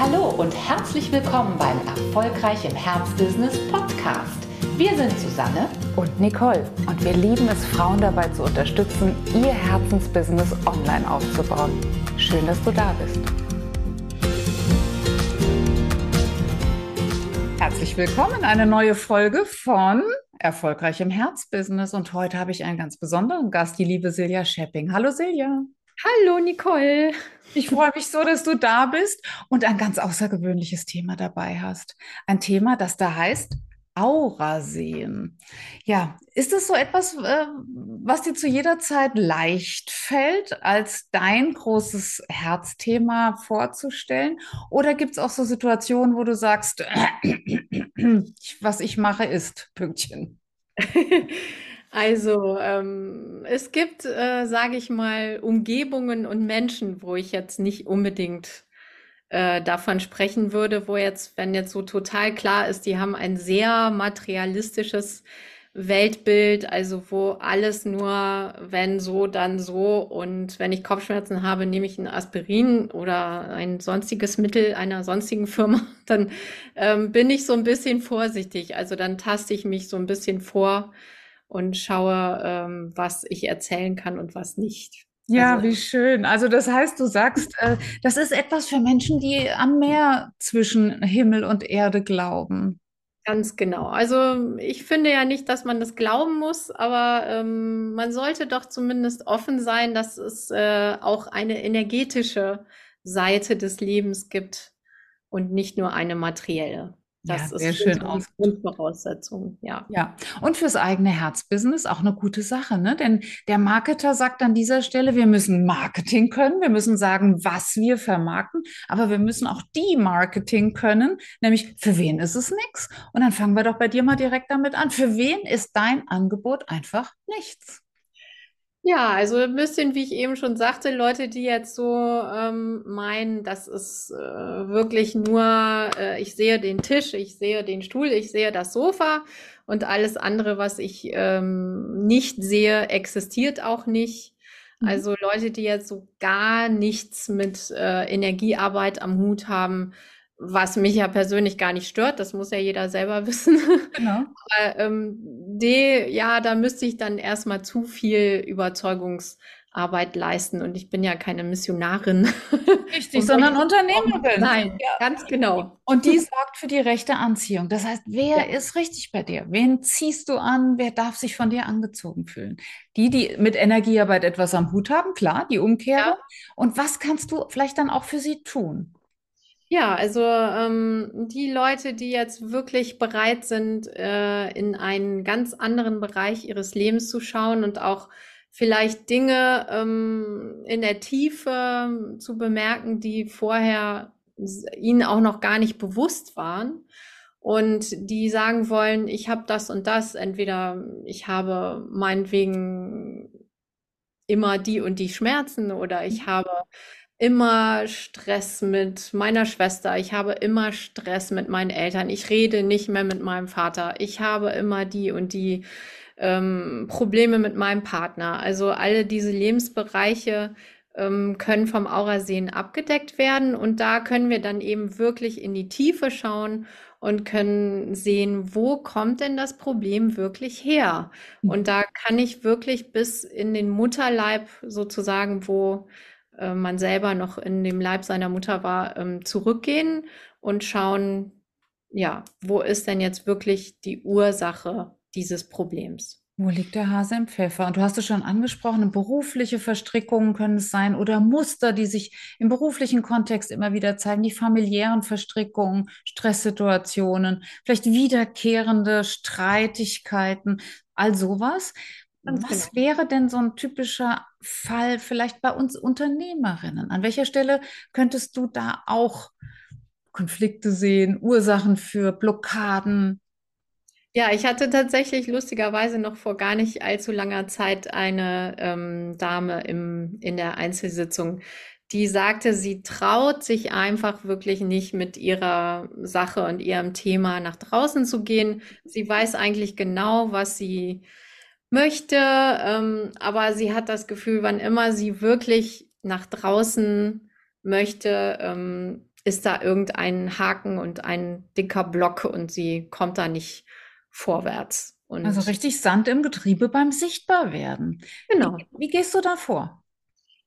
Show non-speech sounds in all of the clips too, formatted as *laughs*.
Hallo und herzlich willkommen beim Erfolgreich im Herzbusiness Podcast. Wir sind Susanne und Nicole und wir lieben es, Frauen dabei zu unterstützen, ihr Herzensbusiness online aufzubauen. Schön, dass du da bist. Herzlich willkommen in eine neue Folge von Erfolgreich im Herzbusiness und heute habe ich einen ganz besonderen Gast, die liebe Silja Schepping. Hallo Silja. Hallo Nicole. Ich freue mich so, dass du da bist und ein ganz außergewöhnliches Thema dabei hast. Ein Thema, das da heißt Aura sehen. Ja, ist es so etwas, äh, was dir zu jeder Zeit leicht fällt, als dein großes Herzthema vorzustellen? Oder gibt es auch so Situationen, wo du sagst, *clears throat* was ich mache, ist Pünktchen? *laughs* Also, ähm, es gibt, äh, sage ich mal, Umgebungen und Menschen, wo ich jetzt nicht unbedingt äh, davon sprechen würde, wo jetzt, wenn jetzt so total klar ist, die haben ein sehr materialistisches Weltbild, also wo alles nur, wenn so, dann so. Und wenn ich Kopfschmerzen habe, nehme ich ein Aspirin oder ein sonstiges Mittel einer sonstigen Firma, *laughs* dann ähm, bin ich so ein bisschen vorsichtig. Also dann taste ich mich so ein bisschen vor und schaue, ähm, was ich erzählen kann und was nicht. Ja, also, wie schön. Also das heißt, du sagst, äh, das ist etwas für Menschen, die am Meer zwischen Himmel und Erde glauben. Ganz genau. Also ich finde ja nicht, dass man das glauben muss, aber ähm, man sollte doch zumindest offen sein, dass es äh, auch eine energetische Seite des Lebens gibt und nicht nur eine materielle. Das ja, sehr ist schön aus. Grundvoraussetzung, ja. Ja, und fürs eigene Herzbusiness auch eine gute Sache, ne? Denn der Marketer sagt an dieser Stelle, wir müssen Marketing können, wir müssen sagen, was wir vermarkten, aber wir müssen auch die Marketing können, nämlich für wen ist es nichts? Und dann fangen wir doch bei dir mal direkt damit an. Für wen ist dein Angebot einfach nichts? Ja, also ein bisschen, wie ich eben schon sagte, Leute, die jetzt so ähm, meinen, das ist äh, wirklich nur, äh, ich sehe den Tisch, ich sehe den Stuhl, ich sehe das Sofa und alles andere, was ich ähm, nicht sehe, existiert auch nicht. Mhm. Also Leute, die jetzt so gar nichts mit äh, Energiearbeit am Hut haben, was mich ja persönlich gar nicht stört, das muss ja jeder selber *laughs* wissen. Genau. Aber ähm, die, ja, da müsste ich dann erstmal zu viel Überzeugungsarbeit leisten und ich bin ja keine Missionarin. Richtig, *laughs* sondern Unternehmerin. Nein, ja. ganz genau. Und die sorgt für die rechte Anziehung. Das heißt, wer ja. ist richtig bei dir? Wen ziehst du an? Wer darf sich von dir angezogen fühlen? Die, die mit Energiearbeit etwas am Hut haben, klar, die Umkehrung. Ja. Und was kannst du vielleicht dann auch für sie tun? Ja, also ähm, die Leute, die jetzt wirklich bereit sind, äh, in einen ganz anderen Bereich ihres Lebens zu schauen und auch vielleicht Dinge ähm, in der Tiefe zu bemerken, die vorher ihnen auch noch gar nicht bewusst waren und die sagen wollen, ich habe das und das, entweder ich habe meinetwegen immer die und die Schmerzen oder ich habe immer Stress mit meiner Schwester, ich habe immer Stress mit meinen Eltern, ich rede nicht mehr mit meinem Vater, ich habe immer die und die ähm, Probleme mit meinem Partner. Also alle diese Lebensbereiche ähm, können vom Aurasehen abgedeckt werden und da können wir dann eben wirklich in die Tiefe schauen und können sehen, wo kommt denn das Problem wirklich her? Mhm. Und da kann ich wirklich bis in den Mutterleib sozusagen, wo äh, man selber noch in dem Leib seiner Mutter war, ähm, zurückgehen und schauen, ja, wo ist denn jetzt wirklich die Ursache dieses Problems? Wo liegt der Hase im Pfeffer? Und du hast es schon angesprochen, berufliche Verstrickungen können es sein oder Muster, die sich im beruflichen Kontext immer wieder zeigen, die familiären Verstrickungen, Stresssituationen, vielleicht wiederkehrende Streitigkeiten, all sowas. Was genau. wäre denn so ein typischer Fall vielleicht bei uns Unternehmerinnen? An welcher Stelle könntest du da auch Konflikte sehen, Ursachen für Blockaden? Ja, ich hatte tatsächlich lustigerweise noch vor gar nicht allzu langer Zeit eine ähm, Dame im, in der Einzelsitzung, die sagte, sie traut sich einfach wirklich nicht mit ihrer Sache und ihrem Thema nach draußen zu gehen. Sie weiß eigentlich genau, was sie möchte, ähm, aber sie hat das Gefühl, wann immer sie wirklich nach draußen möchte, ähm, ist da irgendein Haken und ein dicker Block und sie kommt da nicht vorwärts. Und also richtig Sand im Getriebe beim Sichtbarwerden. Genau. Wie, wie gehst du da vor?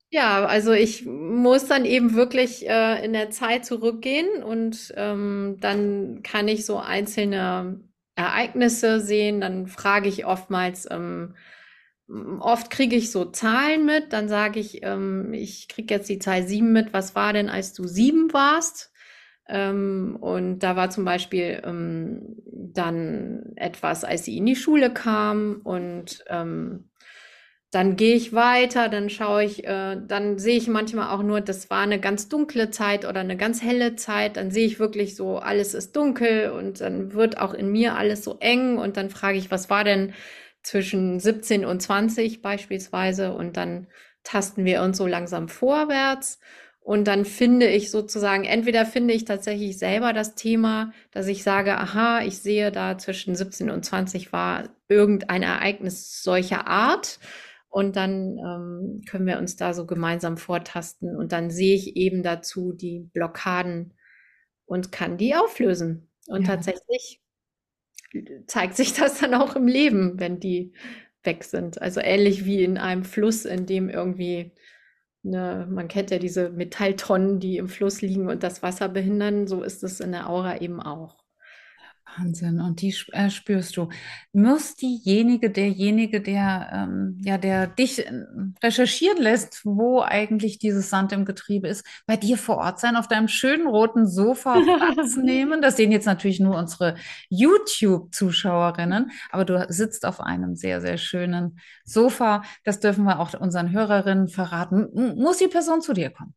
Ja, also ich muss dann eben wirklich äh, in der Zeit zurückgehen und ähm, dann kann ich so einzelne Ereignisse sehen. Dann frage ich oftmals, ähm, oft kriege ich so Zahlen mit. Dann sage ich, ähm, ich kriege jetzt die Zahl sieben mit. Was war denn, als du sieben warst? Ähm, und da war zum Beispiel ähm, dann etwas, als sie in die Schule kam und ähm, dann gehe ich weiter, dann schaue ich, äh, dann sehe ich manchmal auch nur, das war eine ganz dunkle Zeit oder eine ganz helle Zeit. Dann sehe ich wirklich so, alles ist dunkel und dann wird auch in mir alles so eng und dann frage ich, was war denn zwischen 17 und 20 beispielsweise und dann tasten wir uns so langsam vorwärts. Und dann finde ich sozusagen, entweder finde ich tatsächlich selber das Thema, dass ich sage, aha, ich sehe da zwischen 17 und 20 war irgendein Ereignis solcher Art und dann ähm, können wir uns da so gemeinsam vortasten. Und dann sehe ich eben dazu die Blockaden und kann die auflösen. Und ja. tatsächlich zeigt sich *laughs* das dann auch im Leben, wenn die weg sind. Also ähnlich wie in einem Fluss, in dem irgendwie, eine, man kennt ja diese Metalltonnen, die im Fluss liegen und das Wasser behindern, so ist es in der Aura eben auch. Wahnsinn. Und die äh, spürst du. Muss diejenige, derjenige, der, ähm, ja, der dich äh, recherchieren lässt, wo eigentlich dieses Sand im Getriebe ist, bei dir vor Ort sein, auf deinem schönen roten Sofa *laughs* Platz nehmen? Das sehen jetzt natürlich nur unsere YouTube-Zuschauerinnen, aber du sitzt auf einem sehr, sehr schönen Sofa. Das dürfen wir auch unseren Hörerinnen verraten. M muss die Person zu dir kommen?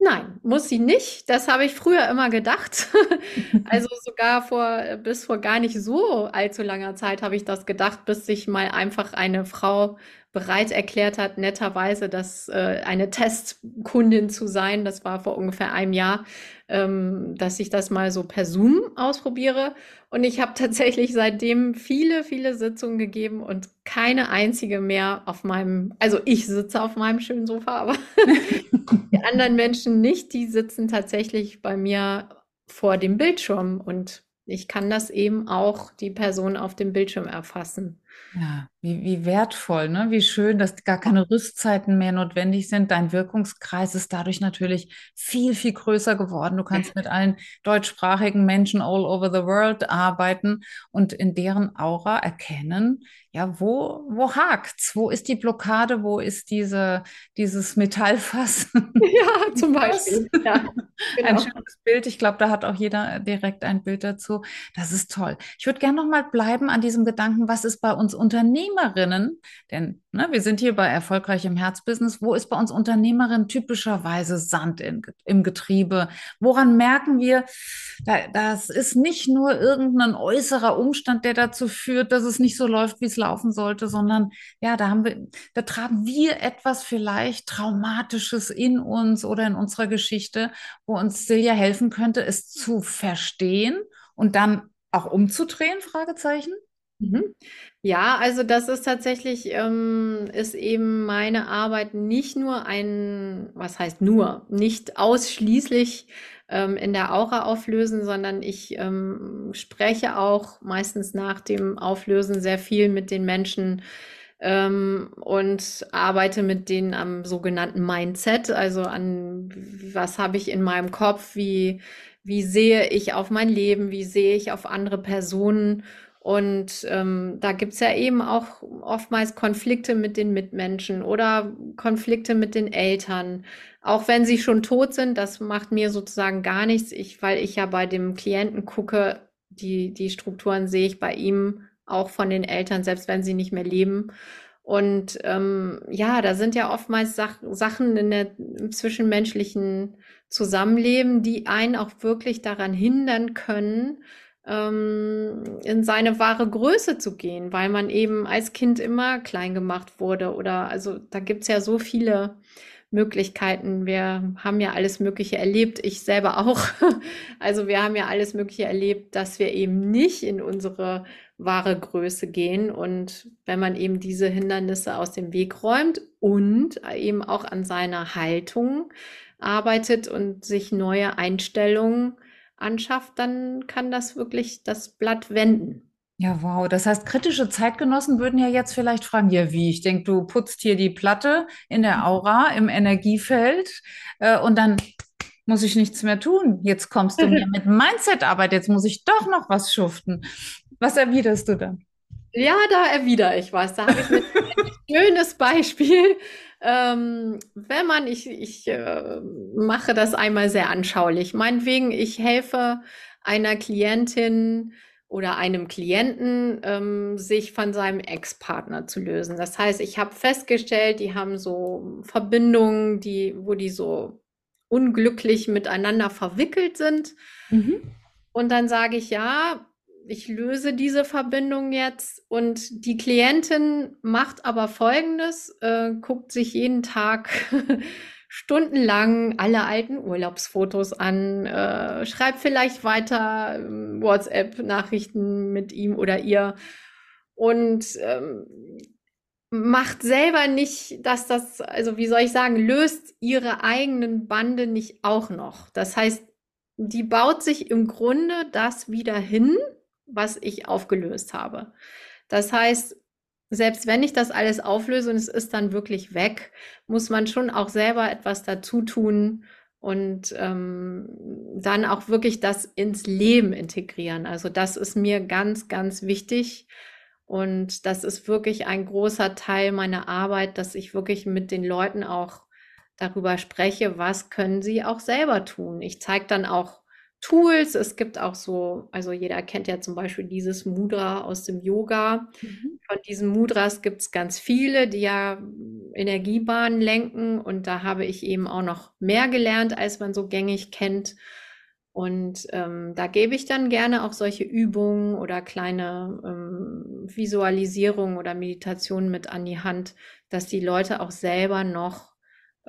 Nein, muss sie nicht. Das habe ich früher immer gedacht. *laughs* also sogar vor, bis vor gar nicht so allzu langer Zeit habe ich das gedacht, bis sich mal einfach eine Frau bereit erklärt hat, netterweise, dass äh, eine Testkundin zu sein. Das war vor ungefähr einem Jahr, ähm, dass ich das mal so per Zoom ausprobiere. Und ich habe tatsächlich seitdem viele, viele Sitzungen gegeben und keine einzige mehr auf meinem, also ich sitze auf meinem schönen Sofa, aber *laughs* die anderen Menschen nicht, die sitzen tatsächlich bei mir vor dem Bildschirm und ich kann das eben auch die Person auf dem Bildschirm erfassen. Ja, wie, wie wertvoll, ne? Wie schön, dass gar keine Rüstzeiten mehr notwendig sind. Dein Wirkungskreis ist dadurch natürlich viel, viel größer geworden. Du kannst mit allen deutschsprachigen Menschen all over the world arbeiten und in deren Aura erkennen, ja, wo, wo hakt's? Wo ist die Blockade? Wo ist diese, dieses Metallfass? *laughs* Ja, zum Beispiel. Ja, genau. Ein schönes Bild. Ich glaube, da hat auch jeder direkt ein Bild dazu. Das ist toll. Ich würde gerne noch mal bleiben an diesem Gedanken, was ist bei uns Unternehmerinnen? Denn ne, wir sind hier bei Erfolgreich im Herzbusiness. Wo ist bei uns Unternehmerinnen typischerweise Sand in, im Getriebe? Woran merken wir, da, das ist nicht nur irgendein äußerer Umstand, der dazu führt, dass es nicht so läuft, wie es laufen sollte, sondern ja, da haben wir, da tragen wir etwas vielleicht Traumatisches in uns oder in unserer Geschichte, wo uns Silja helfen könnte, es zu verstehen und dann auch umzudrehen, Fragezeichen? Mhm. Ja, also das ist tatsächlich, ähm, ist eben meine Arbeit nicht nur ein, was heißt nur, nicht ausschließlich ähm, in der Aura auflösen, sondern ich ähm, spreche auch meistens nach dem Auflösen sehr viel mit den Menschen ähm, und arbeite mit denen am sogenannten Mindset, also an was habe ich in meinem Kopf, wie, wie sehe ich auf mein Leben, wie sehe ich auf andere Personen. Und ähm, da gibt's ja eben auch oftmals Konflikte mit den Mitmenschen oder Konflikte mit den Eltern. Auch wenn sie schon tot sind, das macht mir sozusagen gar nichts, ich, weil ich ja bei dem Klienten gucke, die, die Strukturen sehe ich bei ihm auch von den Eltern, selbst wenn sie nicht mehr leben. Und ähm, ja, da sind ja oftmals Sach Sachen in der im zwischenmenschlichen Zusammenleben, die einen auch wirklich daran hindern können, ähm, in seine wahre Größe zu gehen, weil man eben als Kind immer klein gemacht wurde. Oder also da gibt's ja so viele Möglichkeiten. Wir haben ja alles Mögliche erlebt, ich selber auch. *laughs* Also wir haben ja alles Mögliche erlebt, dass wir eben nicht in unsere wahre Größe gehen. Und wenn man eben diese Hindernisse aus dem Weg räumt und eben auch an seiner Haltung arbeitet und sich neue Einstellungen anschafft, dann kann das wirklich das Blatt wenden. Ja, wow. Das heißt, kritische Zeitgenossen würden ja jetzt vielleicht fragen, ja, wie? Ich denke, du putzt hier die Platte in der Aura, im Energiefeld, äh, und dann muss ich nichts mehr tun. Jetzt kommst du *laughs* mir mit Mindset-Arbeit, jetzt muss ich doch noch was schuften. Was erwiderst du dann? Ja, da erwidere ich was. Da habe ich ein *laughs* schönes Beispiel. Ähm, wenn man, ich, ich äh, mache das einmal sehr anschaulich. Meinetwegen, ich helfe einer Klientin, oder einem Klienten, ähm, sich von seinem Ex-Partner zu lösen. Das heißt, ich habe festgestellt, die haben so Verbindungen, die, wo die so unglücklich miteinander verwickelt sind. Mhm. Und dann sage ich, ja, ich löse diese Verbindung jetzt und die Klientin macht aber Folgendes, äh, guckt sich jeden Tag *laughs* stundenlang alle alten Urlaubsfotos an, äh, schreibt vielleicht weiter ähm, WhatsApp-Nachrichten mit ihm oder ihr und ähm, macht selber nicht, dass das, also wie soll ich sagen, löst ihre eigenen Bande nicht auch noch. Das heißt, die baut sich im Grunde das wieder hin, was ich aufgelöst habe. Das heißt, selbst wenn ich das alles auflöse und es ist dann wirklich weg, muss man schon auch selber etwas dazu tun und ähm, dann auch wirklich das ins Leben integrieren. Also das ist mir ganz, ganz wichtig. Und das ist wirklich ein großer Teil meiner Arbeit, dass ich wirklich mit den Leuten auch darüber spreche, was können sie auch selber tun. Ich zeige dann auch Tools. Es gibt auch so, also jeder kennt ja zum Beispiel dieses Mudra aus dem Yoga. Mhm. Von diesen Mudras gibt es ganz viele, die ja Energiebahnen lenken. Und da habe ich eben auch noch mehr gelernt, als man so gängig kennt. Und ähm, da gebe ich dann gerne auch solche Übungen oder kleine ähm, Visualisierungen oder Meditationen mit an die Hand, dass die Leute auch selber noch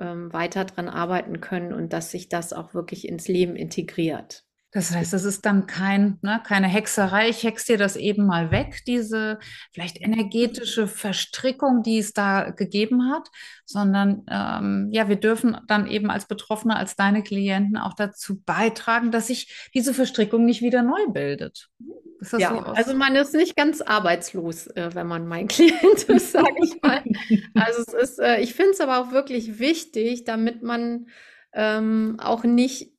ähm, weiter dran arbeiten können und dass sich das auch wirklich ins Leben integriert. Das heißt, es ist dann kein, ne, keine Hexerei. Ich hex dir das eben mal weg, diese vielleicht energetische Verstrickung, die es da gegeben hat, sondern ähm, ja, wir dürfen dann eben als Betroffene, als deine Klienten auch dazu beitragen, dass sich diese Verstrickung nicht wieder neu bildet. Ist das ja, so also man ist nicht ganz arbeitslos, äh, wenn man mein *laughs* Klient ist, sage ich mal. also es ist, äh, ich finde es aber auch wirklich wichtig, damit man ähm, auch nicht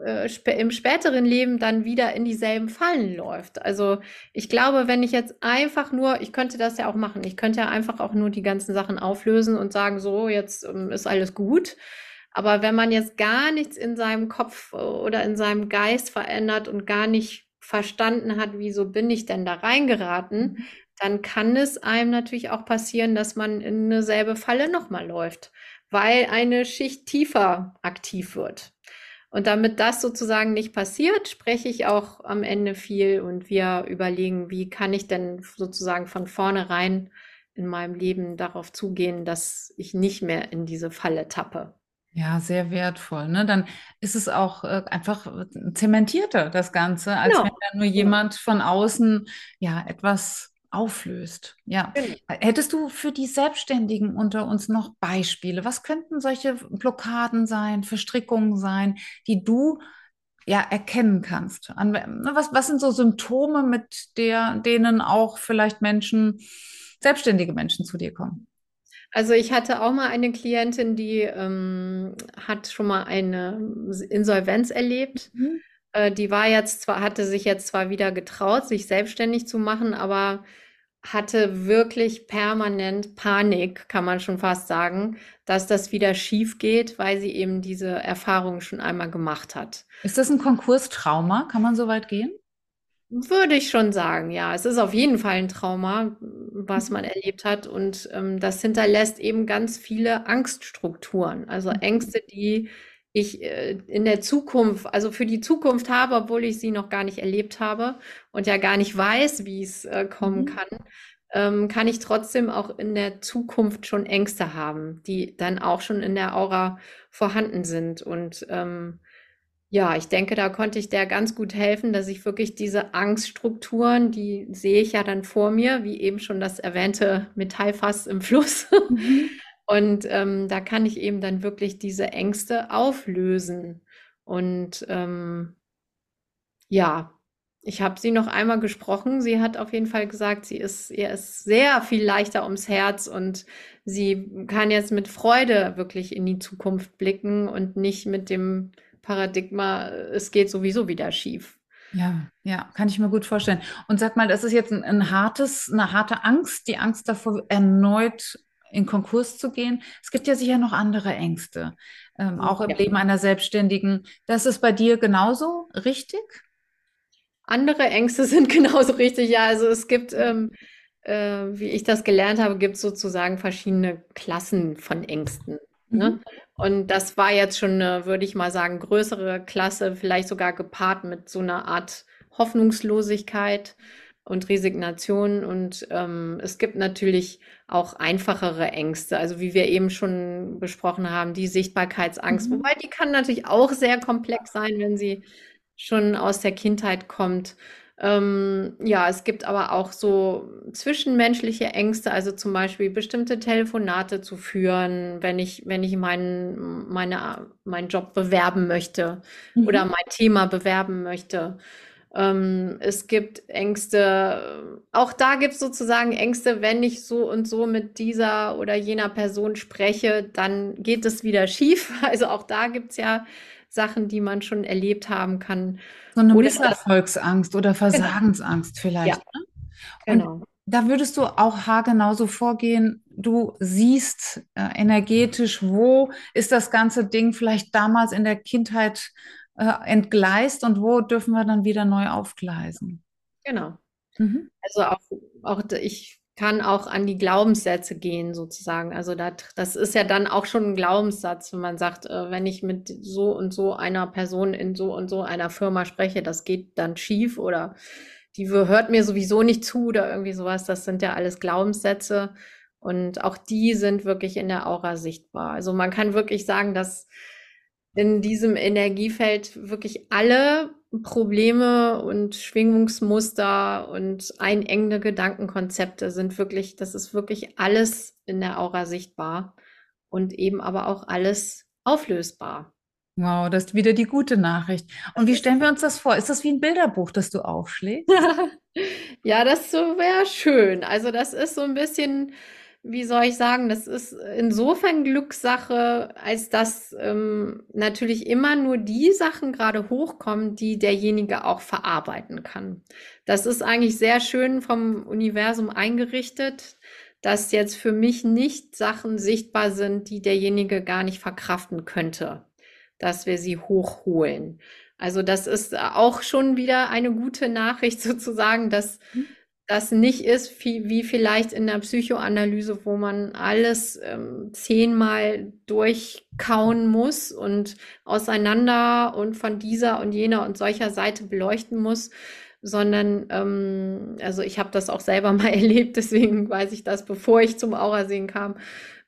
äh, im späteren Leben dann wieder in dieselben Fallen läuft. Also ich glaube, wenn ich jetzt einfach nur, ich könnte das ja auch machen, ich könnte ja einfach auch nur die ganzen Sachen auflösen und sagen, so, jetzt ähm, ist alles gut. Aber wenn man jetzt gar nichts in seinem Kopf oder in seinem Geist verändert und gar nicht verstanden hat, wieso bin ich denn da reingeraten, mhm. dann kann es einem natürlich auch passieren, dass man in eine selbe Falle nochmal läuft, weil eine Schicht tiefer aktiv wird. Und damit das sozusagen nicht passiert, spreche ich auch am Ende viel und wir überlegen, wie kann ich denn sozusagen von vornherein in meinem Leben darauf zugehen, dass ich nicht mehr in diese Falle tappe. Ja, sehr wertvoll. Ne? Dann ist es auch äh, einfach zementierter, das Ganze, als genau. wenn da nur jemand von außen ja etwas auflöst. Ja. Hättest du für die Selbstständigen unter uns noch Beispiele? Was könnten solche Blockaden sein, Verstrickungen sein, die du ja erkennen kannst? An, ne, was, was sind so Symptome, mit der, denen auch vielleicht Menschen, selbstständige Menschen zu dir kommen? Also ich hatte auch mal eine Klientin, die ähm, hat schon mal eine Insolvenz erlebt. Mhm. Äh, die war jetzt zwar, hatte sich jetzt zwar wieder getraut, sich selbstständig zu machen, aber hatte wirklich permanent Panik, kann man schon fast sagen, dass das wieder schief geht, weil sie eben diese Erfahrung schon einmal gemacht hat. Ist das ein Konkurstrauma? Kann man so weit gehen? Würde ich schon sagen, ja. Es ist auf jeden Fall ein Trauma, was man erlebt hat. Und ähm, das hinterlässt eben ganz viele Angststrukturen, also mhm. Ängste, die ich äh, in der Zukunft, also für die Zukunft habe, obwohl ich sie noch gar nicht erlebt habe und ja gar nicht weiß, wie es äh, kommen mhm. kann, ähm, kann ich trotzdem auch in der Zukunft schon Ängste haben, die dann auch schon in der Aura vorhanden sind. Und ähm, ja, ich denke, da konnte ich der ganz gut helfen, dass ich wirklich diese Angststrukturen, die sehe ich ja dann vor mir, wie eben schon das erwähnte Metallfass im Fluss. Mhm. *laughs* Und ähm, da kann ich eben dann wirklich diese Ängste auflösen. Und ähm, ja, ich habe sie noch einmal gesprochen. Sie hat auf jeden Fall gesagt, sie ist, ihr ist sehr viel leichter ums Herz und sie kann jetzt mit Freude wirklich in die Zukunft blicken und nicht mit dem Paradigma, es geht sowieso wieder schief. Ja, ja, kann ich mir gut vorstellen. Und sag mal, das ist jetzt ein, ein hartes, eine harte Angst, die Angst davor, erneut in Konkurs zu gehen. Es gibt ja sicher noch andere Ängste, ähm, auch im Ja. Leben einer Selbstständigen. Das ist bei dir genauso richtig? Andere Ängste *laughs* sind genauso richtig. Ja, also es gibt, ähm, äh, wie ich das gelernt habe, gibt es sozusagen verschiedene Klassen von Ängsten. Ne? Mhm. Und das war jetzt schon eine, würde ich mal sagen, größere Klasse, vielleicht sogar gepaart mit so einer Art Hoffnungslosigkeit und Resignation. Und ähm, es gibt natürlich auch einfachere Ängste, also wie wir eben schon besprochen haben, die Sichtbarkeitsangst, Mhm. wobei die kann natürlich auch sehr komplex sein, wenn sie schon aus der Kindheit kommt. Ähm, ja, es gibt aber auch so zwischenmenschliche Ängste, also zum Beispiel bestimmte Telefonate zu führen, wenn ich, wenn ich meinen, meine, meinen Job bewerben möchte Mhm. oder mein Thema bewerben möchte. Ähm, es gibt Ängste, auch da gibt es sozusagen Ängste, wenn ich so und so mit dieser oder jener Person spreche, dann geht es wieder *laughs* schief. Also auch da gibt es ja Sachen, die man schon erlebt haben kann. So eine Oder Misserfolgsangst oder Versagensangst vielleicht. Ja. ne? Genau. Da würdest du auch haargenau so vorgehen. Du siehst äh, energetisch, wo ist das ganze Ding vielleicht damals in der Kindheit äh, entgleist und wo dürfen wir dann wieder neu aufgleisen? Genau. Mhm. Also auch, auch ich kann auch an die Glaubenssätze gehen, sozusagen. Also das, das ist ja dann auch schon ein Glaubenssatz, wenn man sagt, äh, wenn ich mit so und so einer Person in so und so einer Firma spreche, das geht dann schief oder die hört mir sowieso nicht zu oder irgendwie sowas. Das sind ja alles Glaubenssätze und auch die sind wirklich in der Aura sichtbar. Also man kann wirklich sagen, dass in diesem Energiefeld wirklich alle Probleme und Schwingungsmuster und einengende Gedankenkonzepte sind wirklich, das ist wirklich alles in der Aura sichtbar und eben aber auch alles auflösbar. Wow, das ist wieder die gute Nachricht. Und wie stellen wir uns das vor? Ist das wie ein Bilderbuch, das du aufschlägst? *laughs* Ja, das wäre schön. Also das ist so ein bisschen, wie soll ich sagen, das ist insofern Glückssache, als dass ähm, natürlich immer nur die Sachen gerade hochkommen, die derjenige auch verarbeiten kann. Das ist eigentlich sehr schön vom Universum eingerichtet, dass jetzt für mich nicht Sachen sichtbar sind, die derjenige gar nicht verkraften könnte, dass wir sie hochholen. Also das ist auch schon wieder eine gute Nachricht *laughs* sozusagen, dass Mhm. Das nicht ist wie, wie vielleicht in der Psychoanalyse, wo man alles ähm, zehnmal durchkauen muss und auseinander und von dieser und jener und solcher Seite beleuchten muss, sondern ähm, also ich habe das auch selber *laughs* mal erlebt, deswegen weiß ich das, bevor ich zum Aurasehen kam,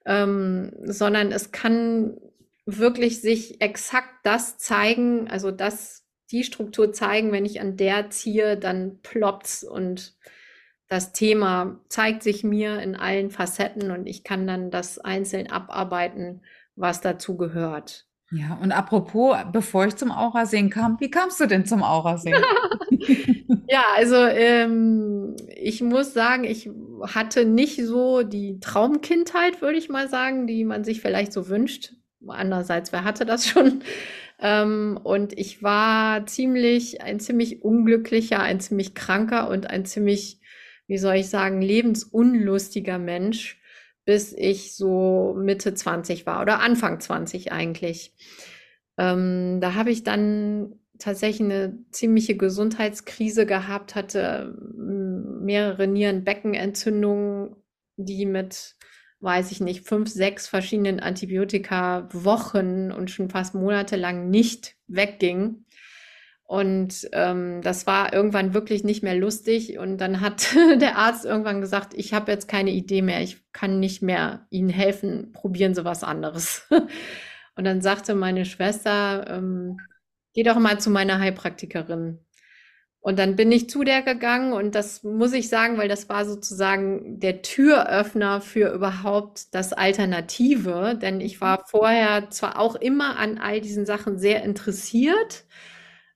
ähm, sondern es kann wirklich sich exakt das zeigen, also das, die Struktur zeigen, wenn ich an der ziehe, dann ploppt's und das Thema zeigt sich mir in allen Facetten und ich kann dann das einzeln abarbeiten, was dazu gehört. Ja, und apropos, bevor ich zum Aurasehen kam, wie kamst du denn zum Aurasehen? *laughs* Ja, also ähm, ich muss sagen, ich hatte nicht so die Traumkindheit, würde ich mal sagen, die man sich vielleicht so wünscht. Andererseits, wer hatte das schon? *laughs* Ähm, und ich war ziemlich, ein ziemlich unglücklicher, ein ziemlich kranker und ein ziemlich, wie soll ich sagen, lebensunlustiger Mensch, bis ich so Mitte 20 war oder Anfang 20 eigentlich. Ähm, da habe ich dann tatsächlich eine ziemliche Gesundheitskrise gehabt, hatte mm, mehrere Nierenbeckenentzündungen, die mit, weiß ich nicht, fünf, sechs verschiedenen Antibiotika Wochen und schon fast monatelang nicht weggingen. Und ähm, das war irgendwann wirklich nicht mehr lustig. Und dann hat *laughs* der Arzt irgendwann gesagt, ich habe jetzt keine Idee mehr, ich kann nicht mehr Ihnen helfen, probieren Sie was anderes. *laughs* Und dann sagte meine Schwester, ähm, geh doch mal zu meiner Heilpraktikerin. Und dann bin ich zu der gegangen und das muss ich sagen, weil das war sozusagen der Türöffner für überhaupt das Alternative, denn ich war vorher zwar auch immer an all diesen Sachen sehr interessiert,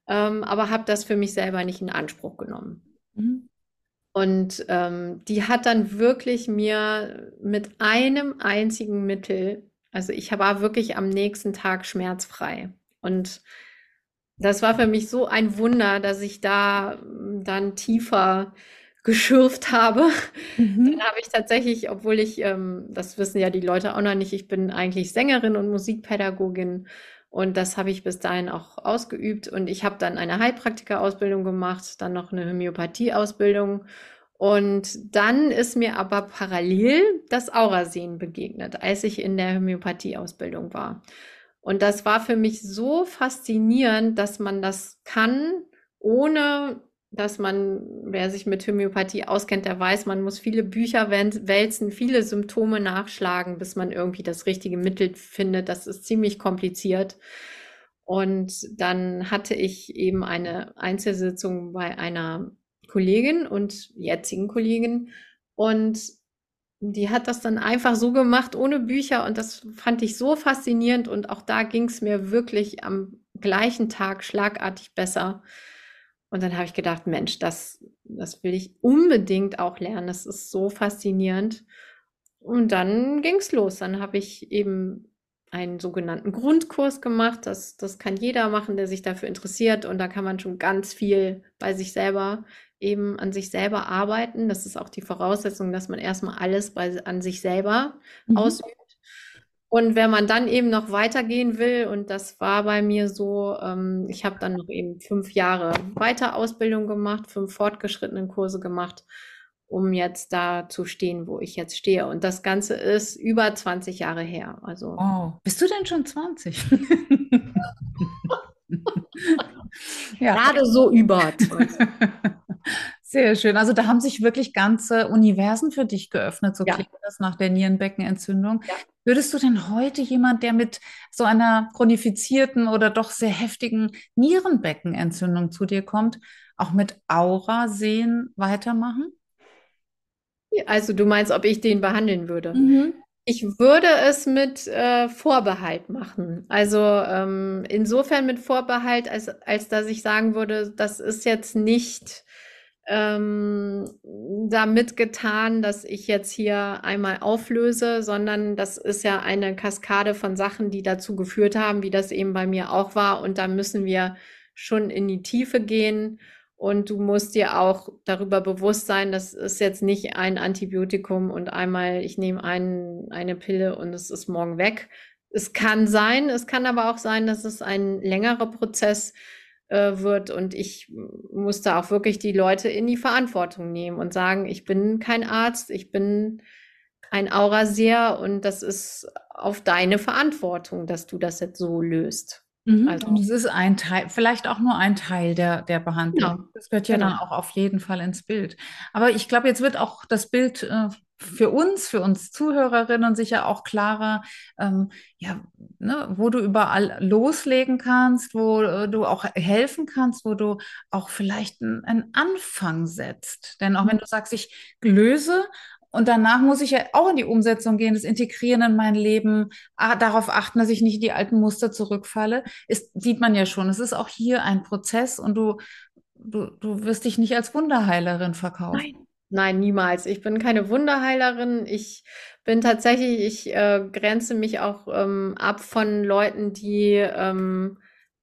ähm, aber habe das für mich selber nicht in Anspruch genommen. Mhm. Und ähm, die hat dann wirklich mir mit einem einzigen Mittel, also ich war wirklich am nächsten Tag schmerzfrei. Und das war für mich so ein Wunder, dass ich da hm, dann tiefer geschürft habe. Mhm. Dann habe ich tatsächlich, obwohl ich, ähm, das wissen ja die Leute auch noch nicht, ich bin eigentlich Sängerin und Musikpädagogin und das habe ich bis dahin auch ausgeübt und ich habe dann eine Heilpraktika-Ausbildung gemacht, dann noch eine Homöopathie-Ausbildung und dann ist mir aber parallel das Aurasehen begegnet, als ich in der Homöopathie-Ausbildung war. Und das war für mich so faszinierend, dass man das kann, ohne dass man, wer sich mit Homöopathie auskennt, der weiß, man muss viele Bücher wälzen, viele Symptome nachschlagen, bis man irgendwie das richtige Mittel findet. Das ist ziemlich kompliziert. Und dann hatte ich eben eine Einzelsitzung bei einer Kollegin und jetzigen Kollegin. Und die hat das dann einfach so gemacht, ohne Bücher. Und das fand ich so faszinierend. Und auch da ging es mir wirklich am gleichen Tag schlagartig besser. Und dann habe ich gedacht, Mensch, das, das will ich unbedingt auch lernen. Das ist so faszinierend. Und dann ging es los. Dann habe ich eben einen sogenannten Grundkurs gemacht. Das, das kann jeder machen, der sich dafür interessiert. Und da kann man schon ganz viel bei sich selber eben an sich selber arbeiten. Das ist auch die Voraussetzung, dass man erstmal alles bei, an sich selber mhm. ausübt. Und wenn man dann eben noch weitergehen will, und das war bei mir so, ähm, ich habe dann noch eben fünf Jahre Weiterausbildung gemacht, fünf fortgeschrittenen Kurse gemacht, um jetzt da zu stehen, wo ich jetzt stehe. Und das Ganze ist über 20 Jahre her. Also. Oh, bist du denn schon 20? *laughs* ja. Gerade so über 20. *laughs* Sehr schön. Also da haben sich wirklich ganze Universen für dich geöffnet, so ja. klingt das nach der Nierenbeckenentzündung. Ja. Würdest du denn heute jemand, der mit so einer chronifizierten oder doch sehr heftigen Nierenbeckenentzündung zu dir kommt, auch mit Aura sehen weitermachen? Also du meinst, ob ich den behandeln würde? Mhm. Ich würde es mit äh, Vorbehalt machen. Also ähm, insofern mit Vorbehalt, als, als dass ich sagen würde, das ist jetzt nicht ähm, damit getan, dass ich jetzt hier einmal auflöse, sondern das ist ja eine Kaskade von Sachen, die dazu geführt haben, wie das eben bei mir auch war. Und da müssen wir schon in die Tiefe gehen. Und du musst dir auch darüber bewusst sein, das ist jetzt nicht ein Antibiotikum und einmal, ich nehme ein, eine Pille und es ist morgen weg. Es kann sein, es kann aber auch sein, dass es ein längerer Prozess ist äh, wird. Und ich musste auch wirklich die Leute in die Verantwortung nehmen und sagen, ich bin kein Arzt, ich bin ein Auraseher und das ist auf deine Verantwortung, dass du das jetzt so löst. Mhm. Also, und es ist ein Teil, vielleicht auch nur ein Teil der, der Behandlung. Genau. Das gehört ja genau. dann auch auf jeden Fall ins Bild. Aber ich glaube, jetzt wird auch das Bild äh, für uns, für uns Zuhörerinnen sicher auch klarer, ähm, ja, ne, wo du überall loslegen kannst, wo äh, du auch helfen kannst, wo du auch vielleicht einen Anfang setzt. Denn auch wenn du sagst, ich löse und danach muss ich ja auch in die Umsetzung gehen, das Integrieren in mein Leben, darauf achten, dass ich nicht in die alten Muster zurückfalle, ist, sieht man ja schon. Es ist auch hier ein Prozess und du, du, du wirst dich nicht als Wunderheilerin verkaufen. Nein. Nein, niemals. Ich bin keine Wunderheilerin. Ich bin tatsächlich, ich äh, grenze mich auch ähm, ab von Leuten, die ähm,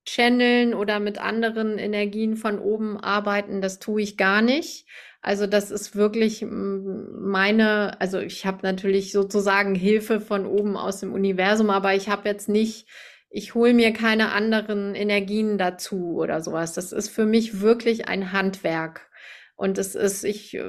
channeln oder mit anderen Energien von oben arbeiten. Das tue ich gar nicht. Also das ist wirklich meine, also ich habe natürlich sozusagen Hilfe von oben aus dem Universum, aber ich habe jetzt nicht, ich hole mir keine anderen Energien dazu oder sowas. Das ist für mich wirklich ein Handwerk. Und es ist, ich, äh,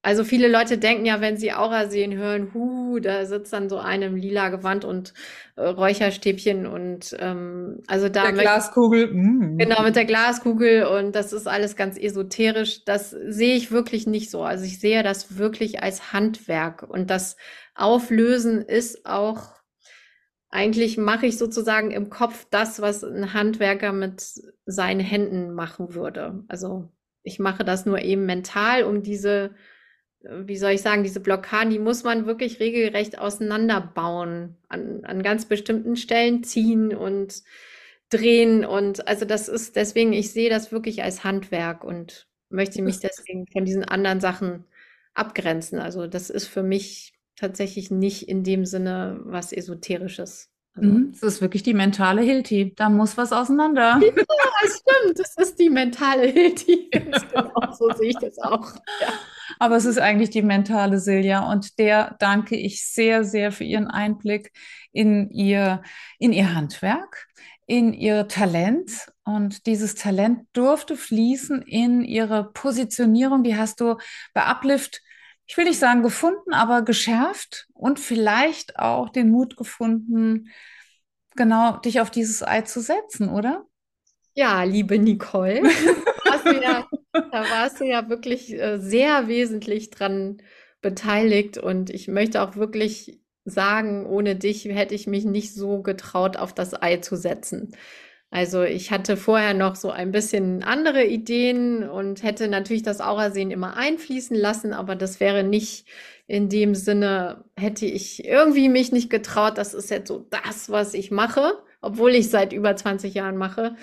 also viele Leute denken ja, wenn sie Aura sehen, hören, hu, da sitzt dann so eine im lila Gewand und äh, Räucherstäbchen und ähm, also da. Der Glaskugel. Mm. Genau, mit der Glaskugel und das ist alles ganz esoterisch. Das sehe ich wirklich nicht so. Also ich sehe das wirklich als Handwerk und das Auflösen ist auch eigentlich mache ich sozusagen im Kopf das, was ein Handwerker mit seinen Händen machen würde. Also ich mache das nur eben mental, um diese, äh, wie soll ich sagen, diese Blockaden, die muss man wirklich regelrecht auseinanderbauen, an, an ganz bestimmten Stellen ziehen und drehen. Und also das ist deswegen, ich sehe das wirklich als Handwerk und möchte mich deswegen von diesen anderen Sachen abgrenzen. Also das ist für mich tatsächlich nicht in dem Sinne was Esoterisches. Also, mhm, das ist wirklich die mentale Hilti. Da muss was auseinander. Ja, stimmt. Das ist die mentale Hilti. Genau, *laughs* so sehe ich das auch. Ja. Aber es ist eigentlich die mentale Silja. Und der danke ich sehr, sehr für Ihren Einblick in ihr, in ihr Handwerk, in ihr Talent. Und dieses Talent durfte fließen in ihre Positionierung. Die hast du bei Uplift ich will nicht sagen gefunden, aber geschärft und vielleicht auch den Mut gefunden, genau dich auf dieses Ei zu setzen, oder? Ja, liebe Nicole, ja, da warst du ja wirklich äh, sehr wesentlich dran beteiligt und ich möchte auch wirklich sagen, ohne dich hätte ich mich nicht so getraut, auf das Ei zu setzen. Also ich hatte vorher noch so ein bisschen andere Ideen und hätte natürlich das Aurasehen immer einfließen lassen, aber das wäre nicht in dem Sinne, hätte ich irgendwie mich nicht getraut, das ist jetzt so das, was ich mache, obwohl ich seit über 20 Jahren mache.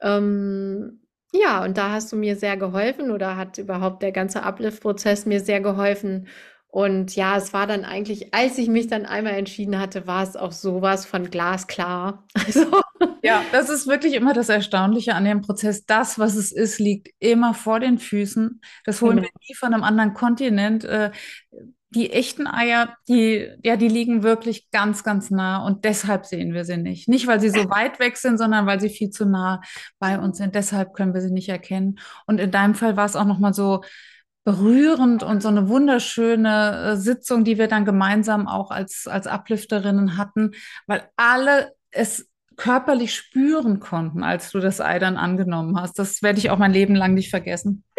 Ähm, ja, und da hast du mir sehr geholfen oder hat überhaupt der ganze Uplift-Prozess mir sehr geholfen. Und ja, es war dann eigentlich, als ich mich dann einmal entschieden hatte, war es auch sowas von glasklar. *laughs* Also. Ja, das ist wirklich immer das Erstaunliche an dem Prozess. Das, was es ist, liegt immer vor den Füßen. Das holen mhm. wir nie von einem anderen Kontinent. Äh, die echten Eier, die, ja, die liegen wirklich ganz, ganz nah und deshalb sehen wir sie nicht. Nicht, weil sie so weit weg sind, sondern weil sie viel zu nah bei uns sind. Deshalb können wir sie nicht erkennen. Und in deinem Fall war es auch nochmal so, berührend und so eine wunderschöne äh, Sitzung, die wir dann gemeinsam auch als, als Uplifterinnen hatten, weil alle es körperlich spüren konnten, als du das Ei dann angenommen hast. Das werde ich auch mein Leben lang nicht vergessen. *laughs*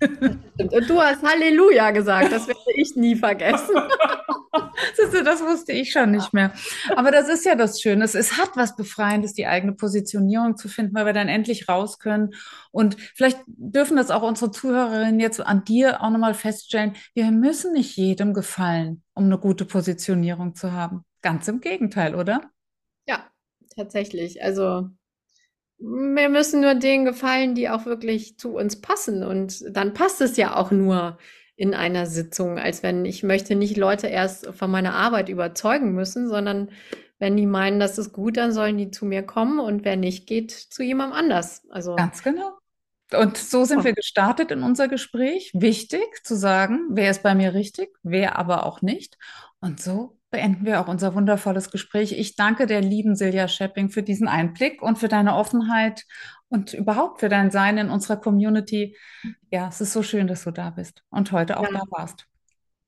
Und du hast Halleluja gesagt, das werde ich nie vergessen. *laughs* das wusste ich schon nicht mehr. Aber das ist ja das Schöne. Es hat was Befreiendes, die eigene Positionierung zu finden, weil wir dann endlich raus können. Und vielleicht dürfen das auch unsere Zuhörerinnen jetzt an dir auch nochmal feststellen. Wir müssen nicht jedem gefallen, um eine gute Positionierung zu haben. Ganz im Gegenteil, oder? Ja, tatsächlich. Also wir müssen nur denen gefallen, die auch wirklich zu uns passen. Und dann passt es ja auch nur in einer Sitzung, als wenn ich möchte nicht Leute erst von meiner Arbeit überzeugen müssen, sondern wenn die meinen, das ist gut, dann sollen die zu mir kommen und wer nicht, geht zu jemandem anders. Also ganz genau. Und so sind wir gestartet in unser Gespräch. Wichtig zu sagen, wer ist bei mir richtig, wer aber auch nicht. Und so beenden wir auch unser wundervolles Gespräch. Ich danke der lieben Silja Schepping für diesen Einblick und für deine Offenheit und überhaupt für dein Sein in unserer Community. Ja, es ist so schön, dass du da bist und heute auch ja. da warst.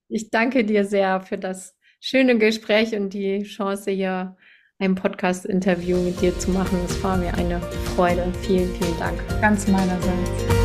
Ich danke dir sehr für das schöne Gespräch und die Chance, hier ein Podcast-Interview mit dir zu machen. Es war mir eine Freude. Vielen, vielen Dank. Ganz meinerseits.